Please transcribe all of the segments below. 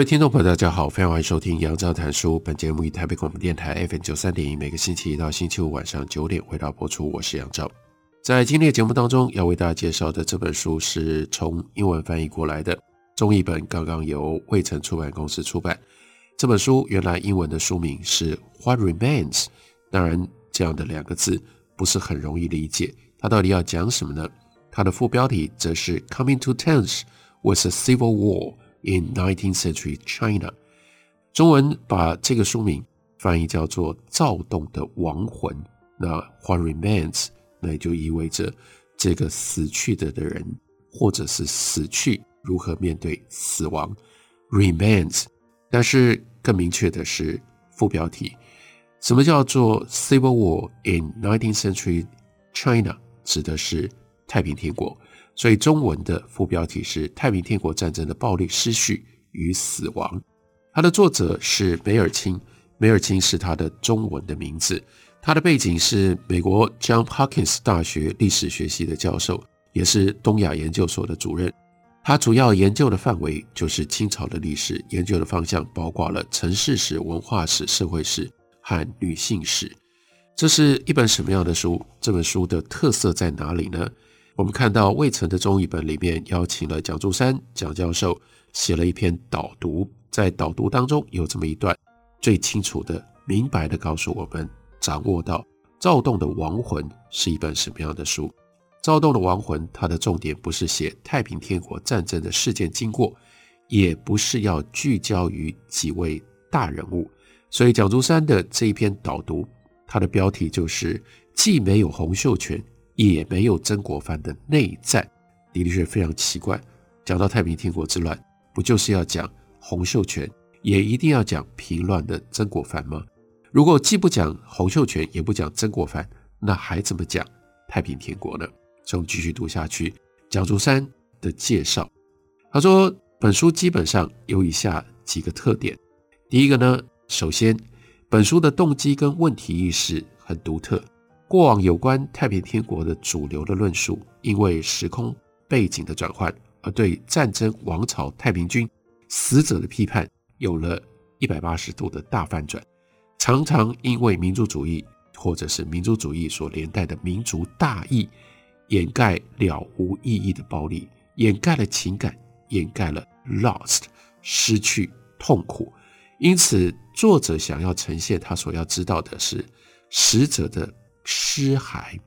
位听众朋友，大家好，非常欢迎收听杨照谈书。本节目以台北广播电台 FM 九三点一，每个星期一到星期五晚上九点回到播出。我是杨照。在今天的节目当中，要为大家介绍的这本书是从英文翻译过来的中译本，刚刚由卫城出版公司出版。这本书原来英文的书名是《What Remains》，当然这样的两个字不是很容易理解，它到底要讲什么呢？它的副标题则是《Coming to Terms with a Civil War》。In 19th century China，中文把这个书名翻译叫做“躁动的亡魂”。那 remains，那也就意味着这个死去的的人，或者是死去如何面对死亡。Remains，但是更明确的是副标题，什么叫做 Civil War in 19th century China？指的是太平天国。所以中文的副标题是《太平天国战争的暴力失序与死亡》，它的作者是梅尔钦，梅尔钦是他的中文的名字。他的背景是美国 John Hopkins 大学历史学系的教授，也是东亚研究所的主任。他主要研究的范围就是清朝的历史，研究的方向包括了城市史、文化史、社会史和女性史。这是一本什么样的书？这本书的特色在哪里呢？我们看到魏晨的中译本里面邀请了蒋竹山蒋教授写了一篇导读，在导读当中有这么一段，最清楚的、明白的告诉我们，掌握到《躁动的亡魂》是一本什么样的书。《躁动的亡魂》它的重点不是写太平天国战争的事件经过，也不是要聚焦于几位大人物，所以蒋竹山的这一篇导读，它的标题就是既没有洪秀全。也没有曾国藩的内战，的确非常奇怪。讲到太平天国之乱，不就是要讲洪秀全，也一定要讲平乱的曾国藩吗？如果既不讲洪秀全，也不讲曾国藩，那还怎么讲太平天国呢？所以我们继续读下去。蒋竹山的介绍，他说本书基本上有以下几个特点。第一个呢，首先本书的动机跟问题意识很独特。过往有关太平天国的主流的论述，因为时空背景的转换，而对战争、王朝、太平军死者的批判，有了一百八十度的大翻转。常常因为民族主义，或者是民族主义所连带的民族大义，掩盖了无意义的暴力，掩盖了情感，掩盖了 lost 失去痛苦。因此，作者想要呈现他所要知道的是死者的。尸骸，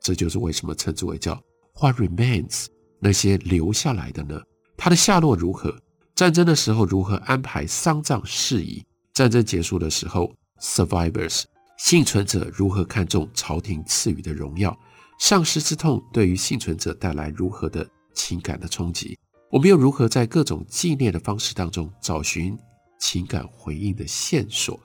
这就是为什么称之为叫 What remains？那些留下来的呢？他的下落如何？战争的时候如何安排丧葬事宜？战争结束的时候，survivors 幸存者如何看重朝廷赐予的荣耀？丧失之痛对于幸存者带来如何的情感的冲击？我们又如何在各种纪念的方式当中找寻情感回应的线索？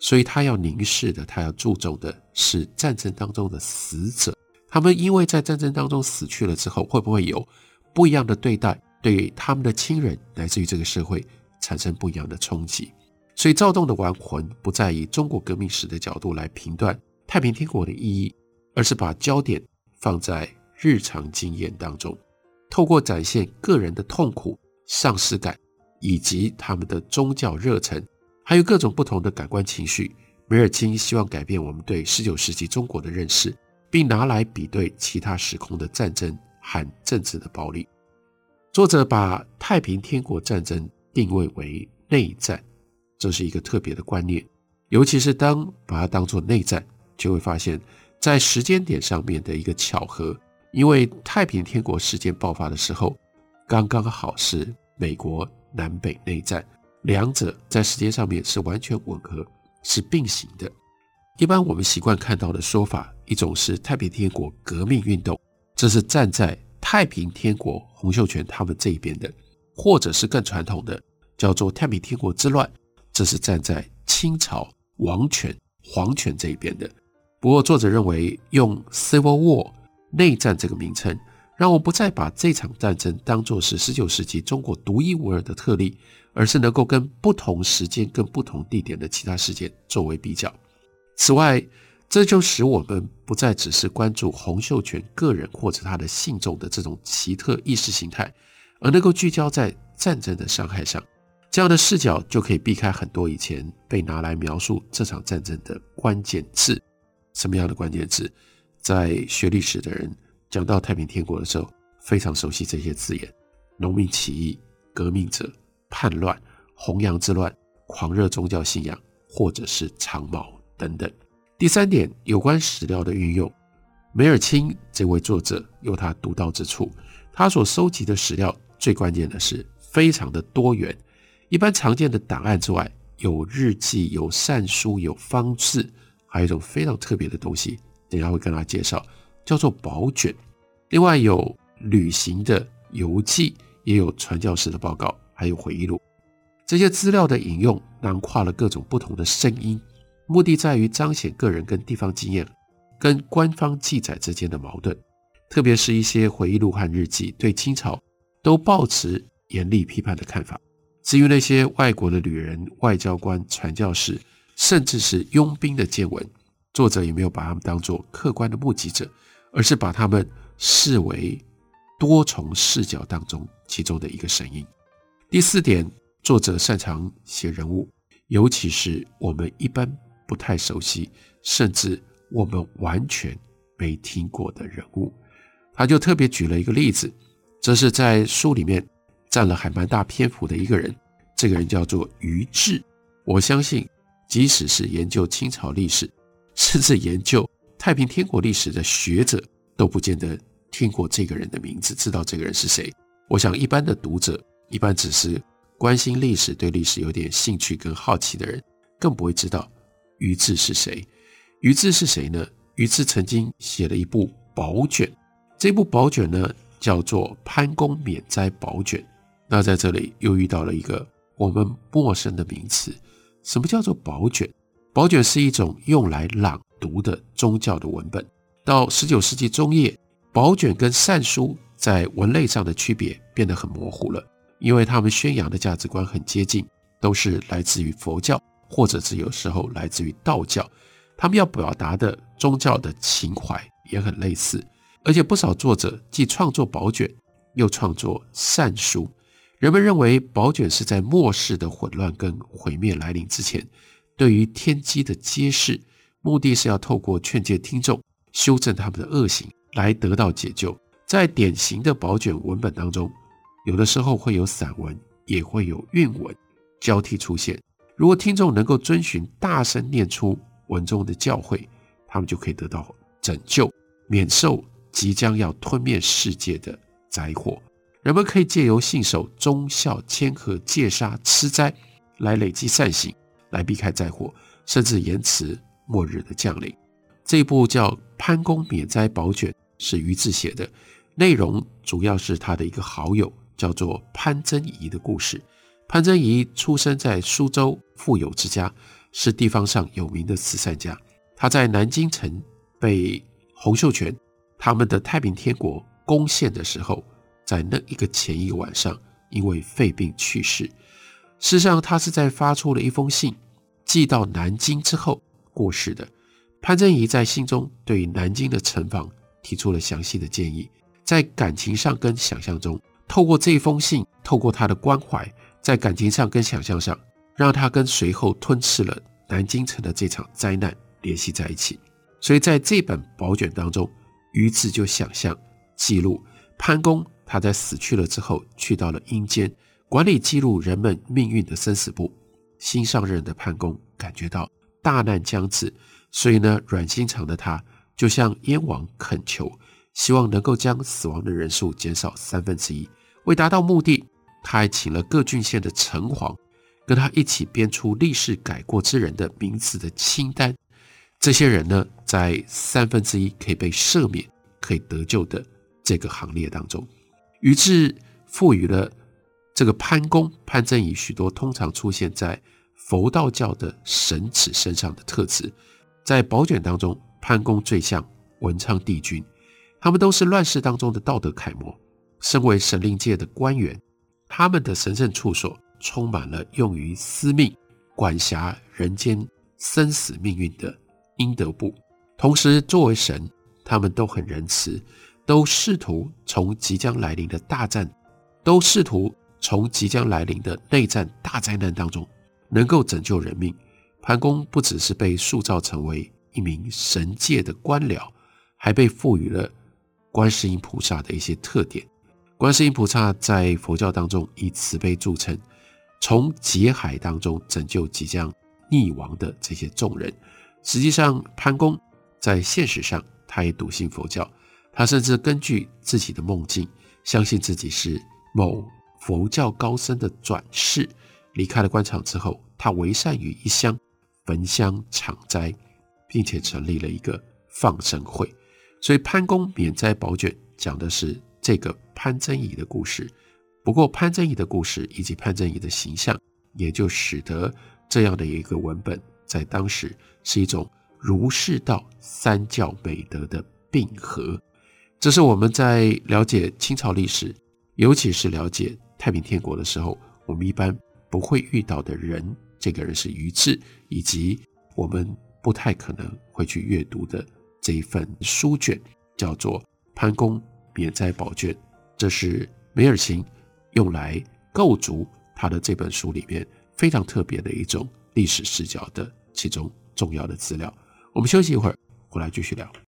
所以他要凝视的，他要注重的是战争当中的死者，他们因为在战争当中死去了之后，会不会有不一样的对待，对他们的亲人，来自于这个社会产生不一样的冲击。所以躁动的亡魂不再以中国革命史的角度来评断太平天国的意义，而是把焦点放在日常经验当中，透过展现个人的痛苦、丧失感以及他们的宗教热忱。还有各种不同的感官情绪，梅尔钦希望改变我们对十九世纪中国的认识，并拿来比对其他时空的战争和政治的暴力。作者把太平天国战争定位为内战，这是一个特别的观念。尤其是当把它当作内战，就会发现，在时间点上面的一个巧合，因为太平天国事件爆发的时候，刚刚好是美国南北内战。两者在时间上面是完全吻合，是并行的。一般我们习惯看到的说法，一种是太平天国革命运动，这是站在太平天国洪秀全他们这一边的，或者是更传统的叫做太平天国之乱，这是站在清朝王权皇权这一边的。不过作者认为用 Civil War 内战这个名称，让我不再把这场战争当作是十九世纪中国独一无二的特例，而是能够跟不同时间、跟不同地点的其他事件作为比较。此外，这就使我们不再只是关注洪秀全个人或者他的信众的这种奇特意识形态，而能够聚焦在战争的伤害上。这样的视角就可以避开很多以前被拿来描述这场战争的关键字。什么样的关键字？在学历史的人讲到太平天国的时候，非常熟悉这些字眼：农民起义、革命者、叛乱、洪杨之乱、狂热宗教信仰，或者是长毛等等。第三点，有关史料的运用，梅尔钦这位作者有他独到之处。他所收集的史料，最关键的是非常的多元。一般常见的档案之外，有日记、有善书、有方志，还有一种非常特别的东西，等下会跟大家介绍，叫做宝卷。另外有旅行的游记，也有传教士的报告，还有回忆录。这些资料的引用，囊括了各种不同的声音。目的在于彰显个人跟地方经验跟官方记载之间的矛盾，特别是一些回忆录和日记，对清朝都抱持严厉批判的看法。至于那些外国的旅人、外交官、传教士，甚至是佣兵的见闻，作者也没有把他们当作客观的目击者，而是把他们视为多重视角当中其中的一个声音。第四点，作者擅长写人物，尤其是我们一般。不太熟悉，甚至我们完全没听过的人物，他就特别举了一个例子，这是在书里面占了还蛮大篇幅的一个人，这个人叫做于志。我相信，即使是研究清朝历史，甚至研究太平天国历史的学者，都不见得听过这个人的名字，知道这个人是谁。我想，一般的读者，一般只是关心历史、对历史有点兴趣跟好奇的人，更不会知道。于志是谁？于志是谁呢？于志曾经写了一部宝卷，这部宝卷呢叫做《潘公免灾宝卷》。那在这里又遇到了一个我们陌生的名词，什么叫做宝卷？宝卷是一种用来朗读的宗教的文本。到十九世纪中叶，宝卷跟善书在文类上的区别变得很模糊了，因为他们宣扬的价值观很接近，都是来自于佛教。或者是有时候来自于道教，他们要表达的宗教的情怀也很类似，而且不少作者既创作宝卷，又创作善书。人们认为宝卷是在末世的混乱跟毁灭来临之前，对于天机的揭示，目的是要透过劝诫听众修正他们的恶行，来得到解救。在典型的宝卷文本当中，有的时候会有散文，也会有韵文交替出现。如果听众能够遵循大声念出文中的教诲，他们就可以得到拯救，免受即将要吞灭世界的灾祸。人们可以借由信守忠孝、谦和、戒杀、吃斋来累积善行，来避开灾祸，甚至延迟末日的降临。这部叫《潘公免灾宝卷》是俞志写的，内容主要是他的一个好友叫做潘珍仪的故事。潘珍仪出生在苏州富有之家，是地方上有名的慈善家。他在南京城被洪秀全他们的太平天国攻陷的时候，在那一个前一个晚上，因为肺病去世。事实上，他是在发出了一封信寄到南京之后过世的。潘珍仪在信中对南京的城防提出了详细的建议，在感情上跟想象中，透过这封信，透过他的关怀。在感情上跟想象上，让他跟随后吞噬了南京城的这场灾难联系在一起。所以在这本宝卷当中，于志就想象记录潘公他在死去了之后，去到了阴间管理记录人们命运的生死簿。新上任的潘公感觉到大难将至，所以呢，软心肠的他就向燕王恳求，希望能够将死亡的人数减少三分之一。为达到目的。他还请了各郡县的城隍，跟他一起编出历世改过之人的名字的清单。这些人呢，在三分之一可以被赦免、可以得救的这个行列当中。于是赋予了这个潘公潘曾乙许多通常出现在佛道教的神祇身上的特质。在宝卷当中，潘公最像文昌帝君，他们都是乱世当中的道德楷模。身为神灵界的官员，他们的神圣处所充满了用于司命、管辖人间生死命运的阴德簿。同时，作为神，他们都很仁慈，都试图从即将来临的大战，都试图从即将来临的内战大灾难当中，能够拯救人命。潘公不只是被塑造成为一名神界的官僚，还被赋予了观世音菩萨的一些特点。观世音菩萨在佛教当中以慈悲著称，从劫海当中拯救即将溺亡的这些众人。实际上，潘公在现实上他也笃信佛教，他甚至根据自己的梦境，相信自己是某佛教高僧的转世。离开了官场之后，他为善于一乡焚香场斋，并且成立了一个放生会。所以，潘公免灾宝卷讲的是。这个潘曾乙的故事，不过潘曾乙的故事以及潘曾乙的形象，也就使得这样的一个文本在当时是一种儒释道三教美德的并合。这是我们在了解清朝历史，尤其是了解太平天国的时候，我们一般不会遇到的人。这个人是于志，以及我们不太可能会去阅读的这一份书卷，叫做潘公。免灾宝卷，这是梅尔钦用来构筑他的这本书里面非常特别的一种历史视角的其中重要的资料。我们休息一会儿，回来继续聊。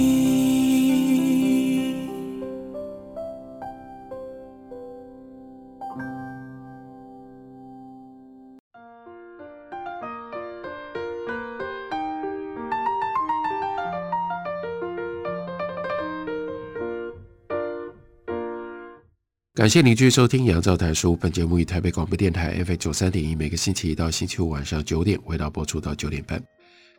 感谢您继续收听《杨照谈书》。本节目以台北广播电台 FM 九三点一，每个星期一到星期五晚上九点，为大家播出到九点半。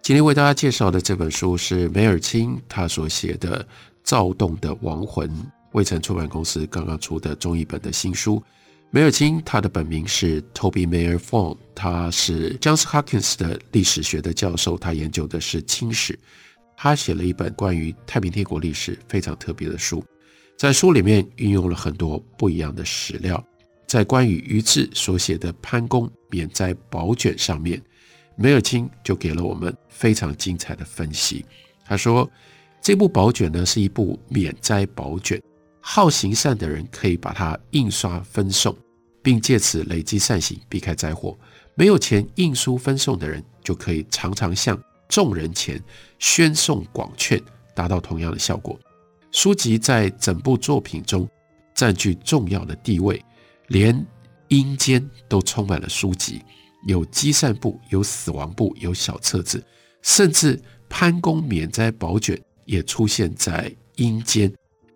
今天为大家介绍的这本书是梅尔钦他所写的《躁动的亡魂》，卫城出版公司刚刚出的中译本的新书。梅尔钦他的本名是 Toby Mayer Fong，他是 Johns Hopkins 的历史学的教授，他研究的是清史。他写了一本关于太平天国历史非常特别的书。在书里面运用了很多不一样的史料，在关于于志所写的潘公免灾宝卷上面，梅尔钦就给了我们非常精彩的分析。他说，这部宝卷呢是一部免灾宝卷，好行善的人可以把它印刷分送，并借此累积善行，避开灾祸；没有钱印书分送的人，就可以常常向众人前宣送广劝，达到同样的效果。书籍在整部作品中占据重要的地位，连阴间都充满了书籍，有积善簿，有死亡簿，有小册子，甚至潘公免灾宝卷也出现在阴间。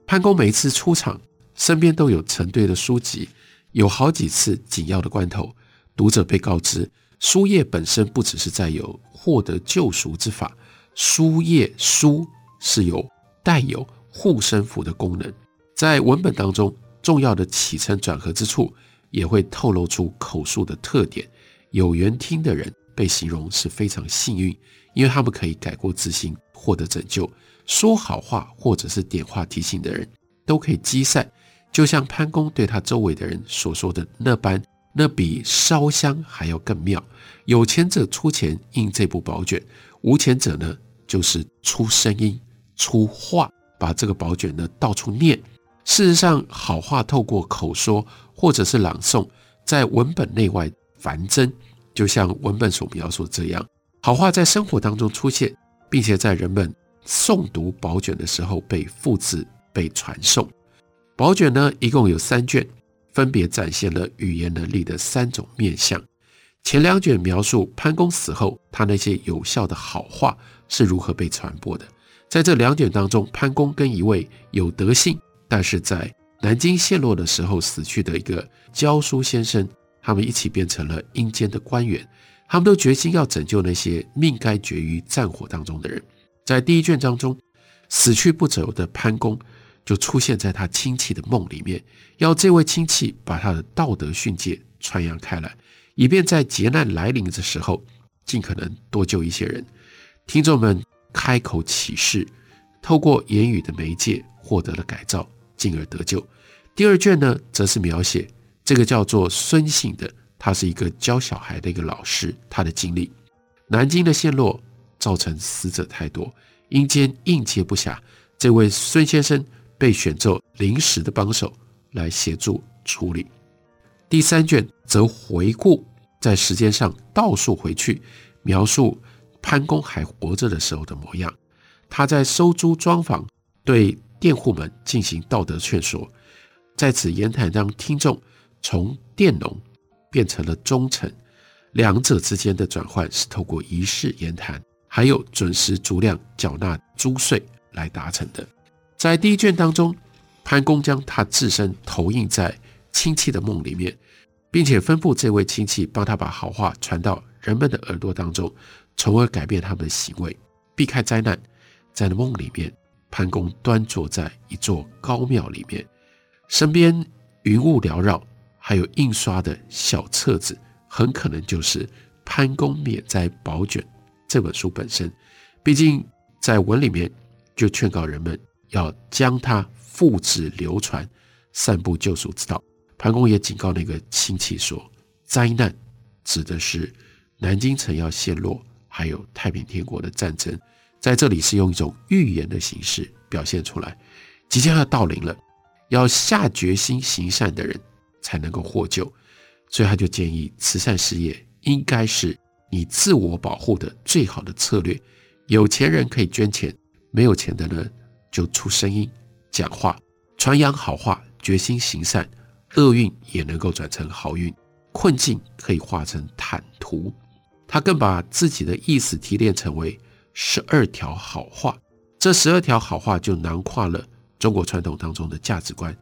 潘公每一次出场，身边都有成堆的书籍，有好几次紧要的关头，读者被告知，书页本身不只是在有获得救赎之法，书页书是有带有。护身符的功能，在文本当中重要的起承转合之处，也会透露出口述的特点。有缘听的人被形容是非常幸运，因为他们可以改过自新，获得拯救。说好话或者是点化提醒的人，都可以积善，就像潘公对他周围的人所说的那般，那比烧香还要更妙。有钱者出钱印这部宝卷，无钱者呢，就是出声音出话。把这个宝卷呢到处念。事实上，好话透过口说或者是朗诵，在文本内外繁增，就像文本所描述这样，好话在生活当中出现，并且在人们诵读宝卷的时候被复制、被传颂。宝卷呢，一共有三卷，分别展现了语言能力的三种面向。前两卷描述潘公死后，他那些有效的好话是如何被传播的。在这两卷当中，潘公跟一位有德性，但是在南京陷落的时候死去的一个教书先生，他们一起变成了阴间的官员。他们都决心要拯救那些命该绝于战火当中的人。在第一卷当中，死去不久的潘公就出现在他亲戚的梦里面，要这位亲戚把他的道德训诫传扬开来，以便在劫难来临的时候，尽可能多救一些人。听众们开口起誓，透过言语的媒介获得了改造，进而得救。第二卷呢，则是描写这个叫做孙姓的。他是一个教小孩的一个老师，他的经历，南京的陷落造成死者太多，阴间应接不暇，这位孙先生被选作临时的帮手来协助处理。第三卷则回顾在时间上倒数回去，描述潘公还活着的时候的模样。他在收租庄房对佃户们进行道德劝说，在此言谈让听众从佃农。变成了忠臣，两者之间的转换是透过仪式言谈，还有准时足量缴纳租税来达成的。在第一卷当中，潘公将他自身投影在亲戚的梦里面，并且吩咐这位亲戚帮他把好话传到人们的耳朵当中，从而改变他们的行为，避开灾难。在梦里面，潘公端坐在一座高庙里面，身边云雾缭绕。还有印刷的小册子，很可能就是《潘公免灾宝卷》这本书本身。毕竟在文里面就劝告人们要将它复制流传，散布救赎之道。潘公也警告那个亲戚说，灾难指的是南京城要陷落，还有太平天国的战争，在这里是用一种预言的形式表现出来，即将要到临了，要下决心行善的人。才能够获救，所以他就建议慈善事业应该是你自我保护的最好的策略。有钱人可以捐钱，没有钱的呢就出声音、讲话、传扬好话，决心行善，厄运也能够转成好运，困境可以化成坦途。他更把自己的意思提炼成为十二条好话，这十二条好话就囊括了中国传统当中的价值观。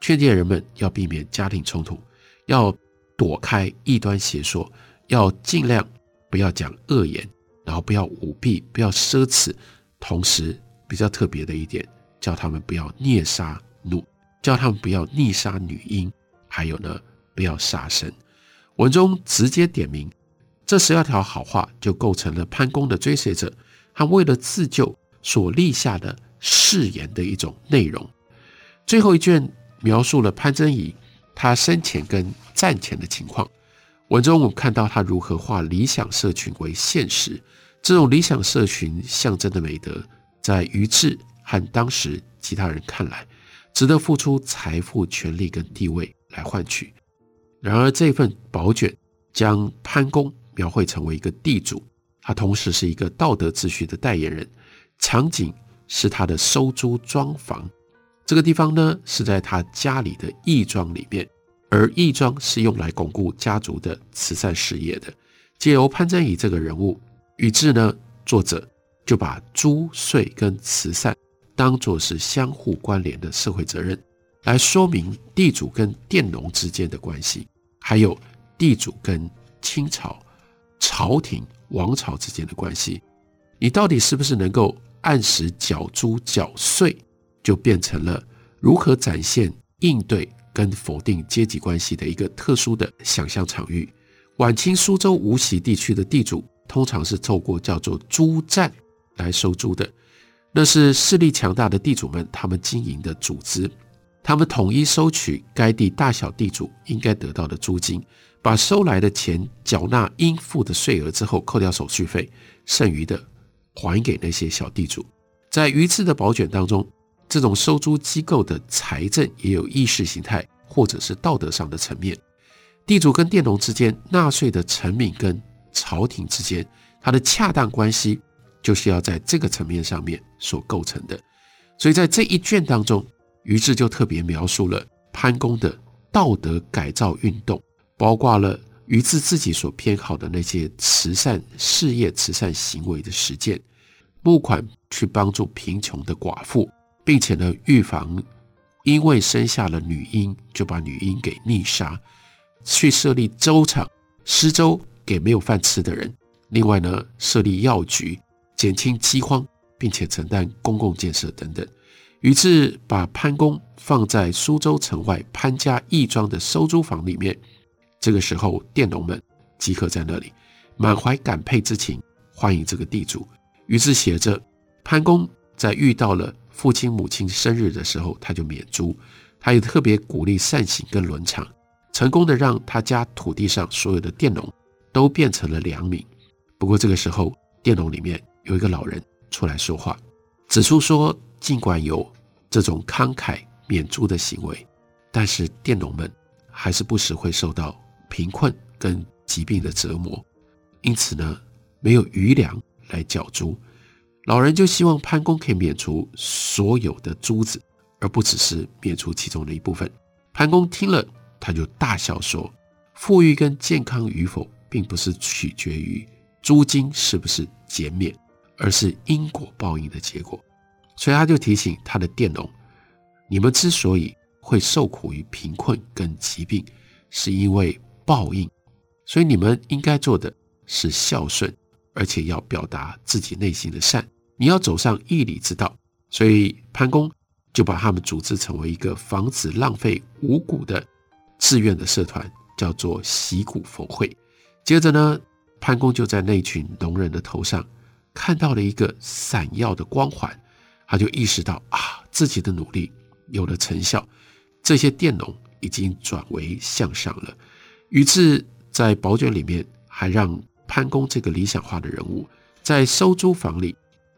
劝诫人们要避免家庭冲突，要躲开异端邪说，要尽量不要讲恶言，然后不要舞弊，不要奢侈。同时，比较特别的一点，叫他们不要虐杀怒，叫他们不要逆杀女婴，还有呢，不要杀生。文中直接点明，这十二条好话就构成了潘公的追随者，他为了自救所立下的誓言的一种内容。最后一卷。描述了潘真仪他生前跟战前的情况。文中我们看到他如何化理想社群为现实，这种理想社群象征的美德，在于志和当时其他人看来，值得付出财富、权力跟地位来换取。然而这份宝卷将潘公描绘成为一个地主，他同时是一个道德秩序的代言人。场景是他的收租庄房。这个地方呢，是在他家里的义庄里面，而义庄是用来巩固家族的慈善事业的。借由潘真仪这个人物，于是呢，作者就把租税跟慈善当作是相互关联的社会责任，来说明地主跟佃农之间的关系，还有地主跟清朝朝廷王朝之间的关系。你到底是不是能够按时缴租缴税？就变成了如何展现应对跟否定阶级关系的一个特殊的想象场域。晚清苏州无锡地区的地主通常是透过叫做租站来收租的，那是势力强大的地主们他们经营的组织，他们统一收取该地大小地主应该得到的租金，把收来的钱缴纳应付的税额之后，扣掉手续费，剩余的还给那些小地主。在鱼翅的宝卷当中。这种收租机构的财政也有意识形态或者是道德上的层面，地主跟佃农之间，纳税的臣民跟朝廷之间，它的恰当关系就是要在这个层面上面所构成的。所以在这一卷当中，于志就特别描述了潘公的道德改造运动，包括了于是自己所偏好的那些慈善事业、慈善行为的实践，募款去帮助贫穷的寡妇，并且呢，预防因为生下了女婴就把女婴给溺杀，去设立粥厂施粥给没有饭吃的人。另外呢，设立药局，减轻饥荒，并且承担公共建设等等。于是把潘公放在苏州城外潘家义庄的收租房里面。这个时候，佃农们集合在那里，满怀感佩之情，欢迎这个地主。于是写着，潘公在遇到了父亲母亲生日的时候，他就免租。他也特别鼓励善行跟伦常，成功的让他家土地上所有的佃农都变成了良民。不过这个时候，佃农里面有一个老人出来说话，指出说，尽管有这种慷慨免租的行为，但是佃农们还是不时会受到贫困跟疾病的折磨，因此呢，没有余粮来缴租。老人就希望潘公可以免除所有的租子，而不只是免除其中的一部分。潘公听了，他就大笑说：“富裕跟健康与否，并不是取决于。”租金是不是减免，而是因果报应的结果。所以他就提醒他的佃农：你们之所以会受苦于贫困跟疾病，是因为报应。所以你们应该做的是孝顺，而且要表达自己内心的善。你要走上义理之道。所以潘公就把他们组织成为一个防止浪费五谷的志愿的社团，叫做习谷佛会。接着呢，潘公就在那群农人的头上看到了一个闪耀的光环，他就意识到啊，自己的努力有了成效，这些佃农已经转为向上了。于是，在宝卷里面还让潘公这个理想化的人物在收租房里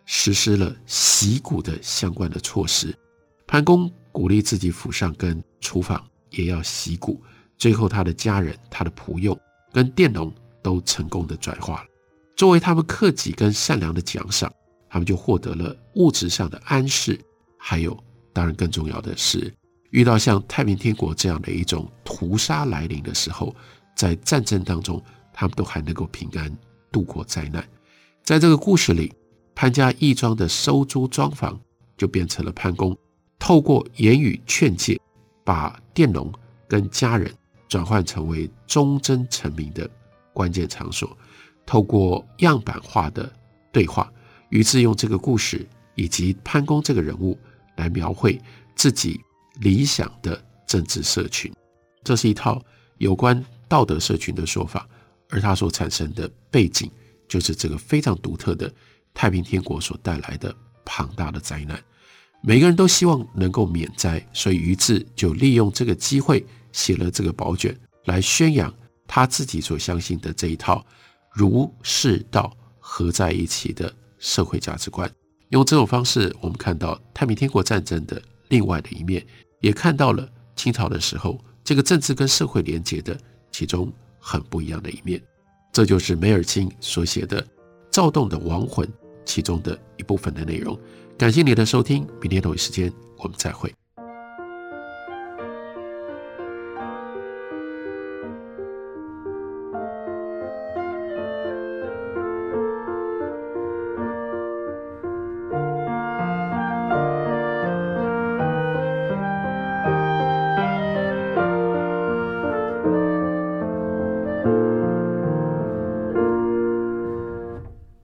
实施了惜谷的相关的措施。潘公鼓励自己府上跟厨房也要惜谷，最后他的家人、他的仆佣跟佃农。都成功的转化了，作为他们克己跟善良的奖赏，他们就获得了物质上的安适，还有，当然更重要的是，遇到像太平天国这样的一种屠杀来临的时候，在战争当中，他们都还能够平安度过灾难。在这个故事里，潘家义庄的收租庄房就变成了潘公透过言语劝诫，把佃农跟家人转换成为忠贞臣民的。关键场所，透过样板化的对话，于是用这个故事以及潘公这个人物来描绘自己理想的政治社群。这是一套有关道德社群的说法，而它所产生的背景，就是这个非常独特的太平天国所带来的庞大的灾难。每个人都希望能够免灾，所以于是就利用这个机会写了这个宝卷来宣扬。他自己所相信的这一套儒释道合在一起的社会价值观，用这种方式，我们看到太平天国战争的另外的一面，也看到了清朝的时候这个政治跟社会连接的其中很不一样的一面。这就是梅尔钦所写的《躁动的亡魂》其中的一部分的内容。感谢你的收听，明天同一时间我们再会。